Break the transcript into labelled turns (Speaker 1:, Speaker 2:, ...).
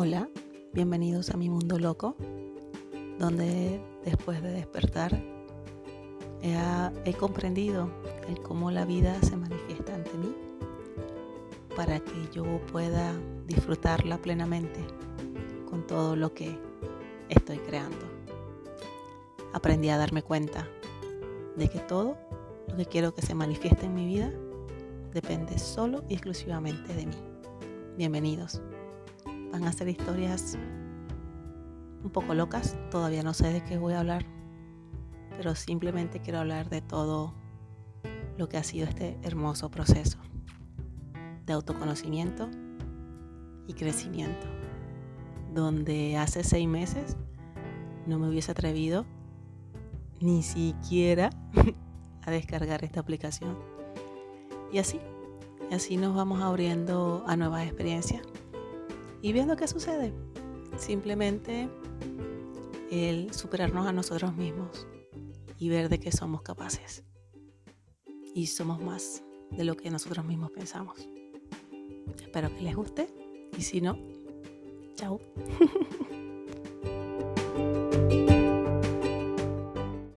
Speaker 1: Hola, bienvenidos a mi mundo loco, donde después de despertar he, he, comprendido el cómo la vida se manifiesta ante mí para que yo pueda disfrutarla plenamente con todo lo que estoy creando. Aprendí a darme cuenta de que todo lo que quiero que se manifieste en mi vida depende solo y exclusivamente de mí. Bienvenidos. Van a ser historias un poco locas, todavía no sé de qué voy a hablar, pero simplemente quiero hablar de todo lo que ha sido este hermoso proceso de autoconocimiento y crecimiento, donde hace seis meses no me hubiese atrevido ni siquiera a descargar esta aplicación. Y así, así nos vamos abriendo a nuevas experiencias y viendo qué sucede. Simplemente el superarnos a nosotros mismos y ver de qué somos capaces. Y somos más de lo que nosotros mismos pensamos. Espero que les guste y si no, chao.